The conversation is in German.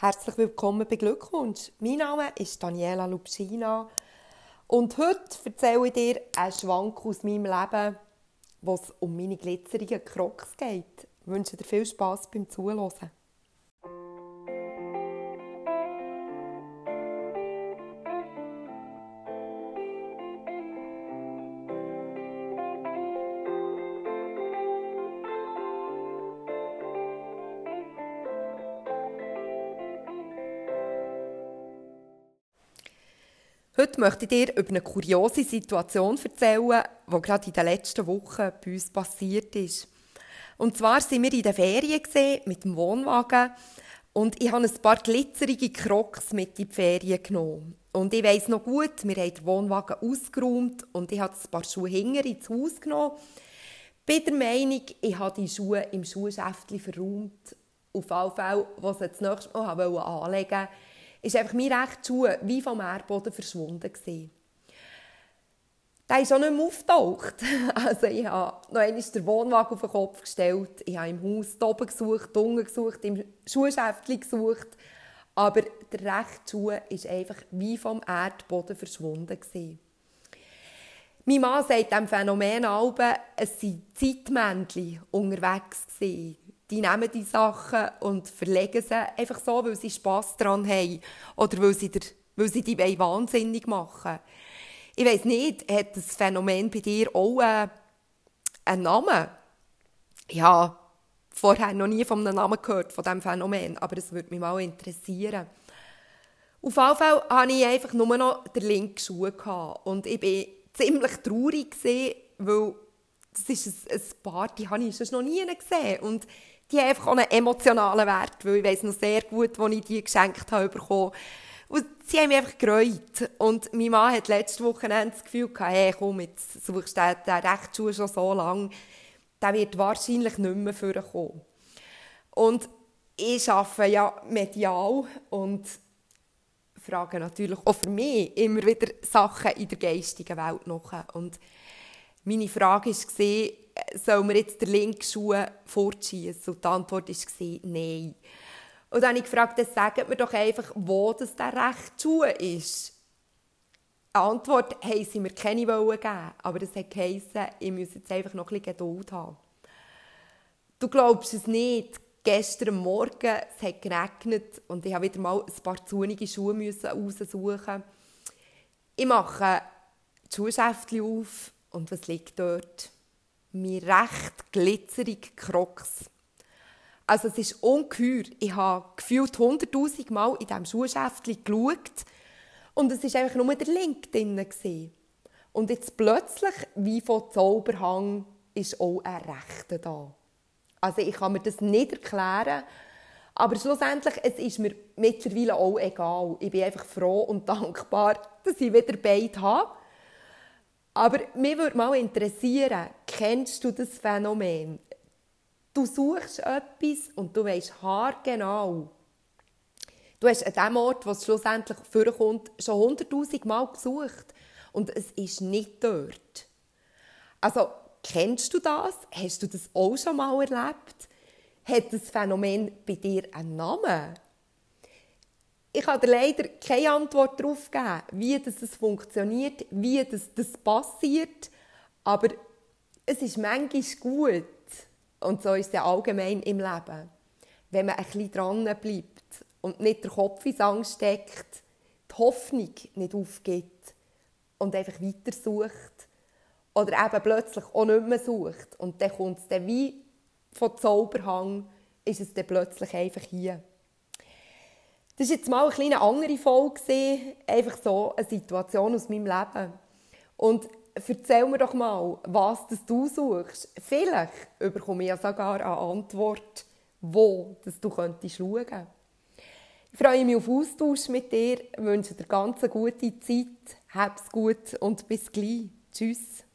Herzlich willkommen bei Glückwunsch. Mein Name ist Daniela Lubschina und heute erzähle ich dir einen Schwank aus meinem Leben, wo es um meine glitzerigen Crocs geht. Ich wünsche dir viel Spass beim Zuhören. Heute möchte ich dir über eine kuriose Situation erzählen, die gerade in den letzten Wochen bei uns passiert ist. Und zwar sind wir in den Ferien mit dem Wohnwagen und ich habe ein paar glitzerige Crocs mit in die Ferien genommen. Und ich weiss noch gut, wir haben den Wohnwagen ausgeräumt und ich habe ein paar Schuhe hinger ins Haus genommen. Bin der Meinung, ich habe die Schuhe im Schuhschäftchen verräumt. Auf alle Fälle, was ich das nächste Mal anlegen wollte, ist einfach mein rechter Schuh wie vom Erdboden verschwunden gewesen. Der ist auch nicht mehr aufgetaucht. Also ich habe noch einmal den Wohnwagen auf den Kopf gestellt. Ich habe im Haus oben gesucht, unten gesucht, im Schuhschäftchen gesucht. Aber der rechte Schuh ist einfach wie vom Erdboden verschwunden gewesen. Mein Mann sagt diesem Phänomen es sind Zeitmännchen unterwegs gewesen die nehmen die Sachen und verlegen sie einfach so, weil sie Spass daran haben oder weil sie, der, weil sie die wahnsinnig machen Ich weiß nicht, hat das Phänomen bei dir auch äh, einen Namen? Habe vorher noch nie von einem Namen gehört, von diesem Phänomen, aber es würde mich mal interessieren. Auf jeden Fall hatte ich einfach nur noch den linken Schuh und ich war ziemlich traurig, weil das ist ein, ein Paar, die habe ich sonst noch nie gesehen und die haben einfach auch einen emotionalen Wert, weil ich weiss noch sehr gut, wo ich die geschenkt habe bekommen. Und sie haben mich einfach gereut. Und mein Mann hat letzte Woche das Gefühl gehabt, hey, komm, jetzt suchst du den, den Rechtsschuh schon so lange. Der wird wahrscheinlich nicht mehr vorkommen. Und ich arbeite ja medial und frage natürlich auch für mich immer wieder Sachen in der geistigen Welt nach. Und meine Frage war, soll man jetzt den linken Schuh fortschießen? Und die Antwort war nein. Und dann habe ich gefragt, dann sagt mir doch einfach, wo das der rechte Schuh ist. Die Antwort haben sie mir keine geben, aber das geheissen, ich muss jetzt einfach noch ein bisschen Geduld haben. Du glaubst es nicht, gestern Morgen es hat geregnet und ich musste wieder mal ein paar zunige Schuhe raussuchen. Ich mache die Schuhschäftchen auf und was liegt dort? Mein recht glitzerige Crocs. Also es ist ungeheuer. Ich habe gefühlt 100'000 Mal in diesem Schuhschäftchen geschaut und es war einfach nur der Link drin. Und jetzt plötzlich, wie von Zauberhang, ist auch ein Rechter da. Also ich kann mir das nicht erklären, aber schlussendlich, es ist mir mittlerweile auch egal. Ich bin einfach froh und dankbar, dass ich wieder beide habe. Aber mich würde mal interessieren, kennst du das Phänomen? Du suchst etwas und du weißt haargenau. Du hast an dem Ort, wo es schlussendlich vorkommt, schon hunderttausend Mal gesucht und es ist nicht dort. Also, kennst du das? Hast du das auch schon mal erlebt? Hat das Phänomen bei dir einen Namen? Ich kann leider keine Antwort darauf geben, wie das funktioniert, wie das, das passiert. Aber es ist manchmal gut, und so ist es ja allgemein im Leben, wenn man ein bisschen dran bleibt und nicht der Kopf ins Angst steckt, die Hoffnung nicht aufgibt und einfach weiter sucht oder eben plötzlich auch nicht mehr sucht und dann kommt es dann wie von Zauberhang, ist es dann plötzlich einfach hier. Das war jetzt mal eine kleine andere Folge, einfach so eine Situation aus meinem Leben. Und erzähl mir doch mal, was das du suchst. Vielleicht bekomme ich ja sogar eine Antwort, wo das du könntest schauen. Ich freue mich auf Austausch mit dir, wünsche dir ganz eine gute Zeit, hab's gut und bis gleich. Tschüss.